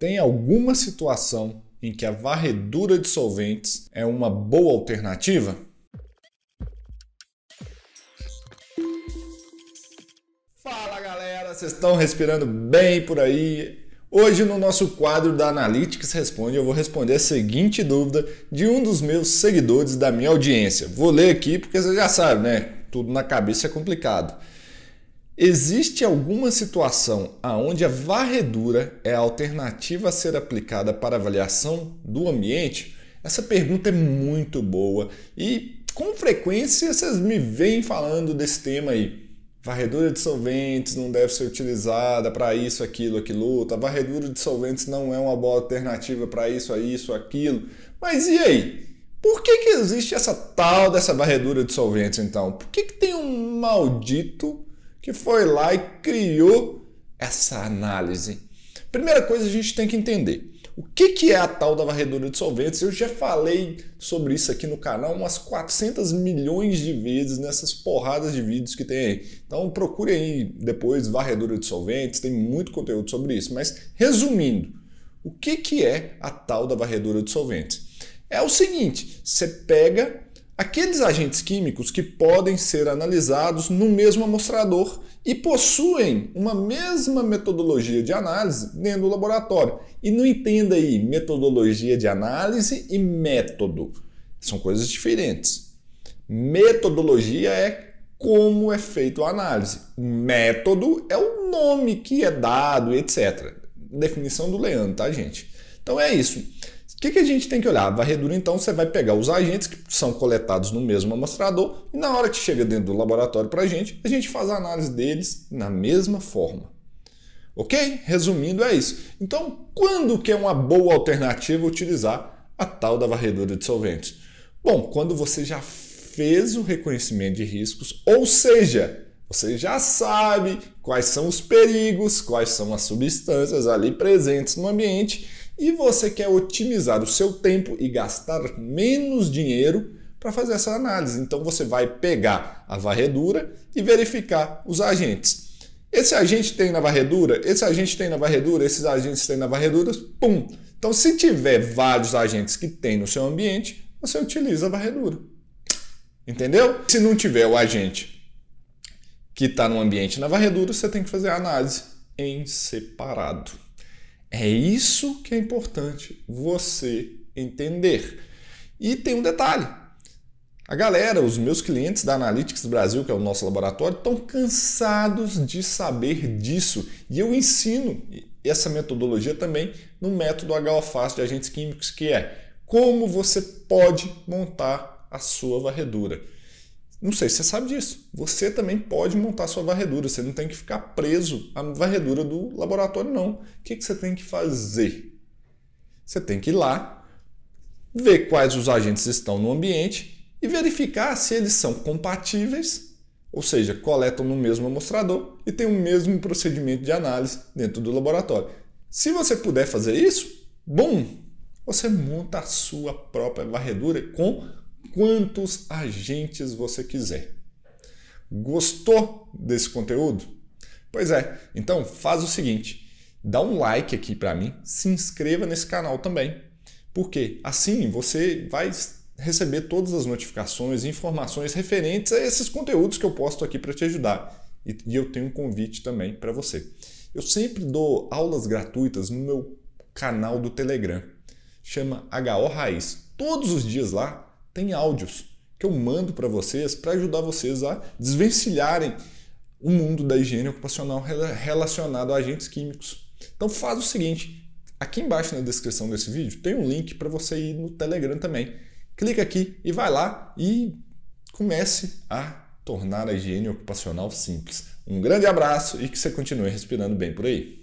Tem alguma situação em que a varredura de solventes é uma boa alternativa? Fala galera, vocês estão respirando bem por aí? Hoje no nosso quadro da Analytics Responde eu vou responder a seguinte dúvida de um dos meus seguidores da minha audiência. Vou ler aqui porque você já sabe, né? Tudo na cabeça é complicado. Existe alguma situação aonde a varredura é a alternativa a ser aplicada para avaliação do ambiente? Essa pergunta é muito boa e com frequência vocês me vêm falando desse tema aí. Varredura de solventes não deve ser utilizada para isso, aquilo, aquilo outro. A varredura de solventes não é uma boa alternativa para isso, isso, aquilo. Mas e aí? Por que, que existe essa tal dessa varredura de solventes então? Por que, que tem um maldito que foi lá e criou essa análise. Primeira coisa a gente tem que entender. O que, que é a tal da varredura de solventes? Eu já falei sobre isso aqui no canal umas 400 milhões de vezes nessas porradas de vídeos que tem aí. Então procure aí depois varredura de solventes, tem muito conteúdo sobre isso. Mas resumindo, o que, que é a tal da varredura de solventes? É o seguinte, você pega aqueles agentes químicos que podem ser analisados no mesmo amostrador e possuem uma mesma metodologia de análise dentro do laboratório. E não entenda aí metodologia de análise e método. São coisas diferentes. Metodologia é como é feita a análise. Método é o nome que é dado, etc. Definição do Leandro, tá, gente? Então é isso. O que, que a gente tem que olhar? A varredura, então, você vai pegar os agentes que são coletados no mesmo amostrador e na hora que chega dentro do laboratório para a gente, a gente faz a análise deles na mesma forma. Ok? Resumindo, é isso. Então, quando que é uma boa alternativa utilizar a tal da varredura de solventes? Bom, quando você já fez o reconhecimento de riscos, ou seja, você já sabe quais são os perigos, quais são as substâncias ali presentes no ambiente e você quer otimizar o seu tempo e gastar menos dinheiro para fazer essa análise. Então você vai pegar a varredura e verificar os agentes. Esse agente tem na varredura, esse agente tem na varredura, esses agentes têm na varredura, pum. Então se tiver vários agentes que tem no seu ambiente, você utiliza a varredura. Entendeu? Se não tiver o agente que está no ambiente na varredura, você tem que fazer a análise em separado. É isso que é importante você entender. E tem um detalhe: a galera, os meus clientes da Analytics Brasil, que é o nosso laboratório, estão cansados de saber disso. E eu ensino essa metodologia também no método HOFAST de agentes químicos, que é como você pode montar a sua varredura. Não sei se você sabe disso. Você também pode montar sua varredura. Você não tem que ficar preso à varredura do laboratório, não. O que, que você tem que fazer? Você tem que ir lá, ver quais os agentes estão no ambiente e verificar se eles são compatíveis, ou seja, coletam no mesmo amostrador e têm o mesmo procedimento de análise dentro do laboratório. Se você puder fazer isso, bom, você monta a sua própria varredura com quantos agentes você quiser. Gostou desse conteúdo? Pois é, então faz o seguinte, dá um like aqui para mim, se inscreva nesse canal também, porque assim você vai receber todas as notificações e informações referentes a esses conteúdos que eu posto aqui para te ajudar. E, eu tenho um convite também para você. Eu sempre dou aulas gratuitas no meu canal do Telegram. Chama HO Raiz. Todos os dias lá tem áudios que eu mando para vocês para ajudar vocês a desvencilharem o mundo da higiene ocupacional relacionado a agentes químicos. Então faz o seguinte, aqui embaixo na descrição desse vídeo tem um link para você ir no Telegram também. Clica aqui e vai lá e comece a tornar a higiene ocupacional simples. Um grande abraço e que você continue respirando bem por aí.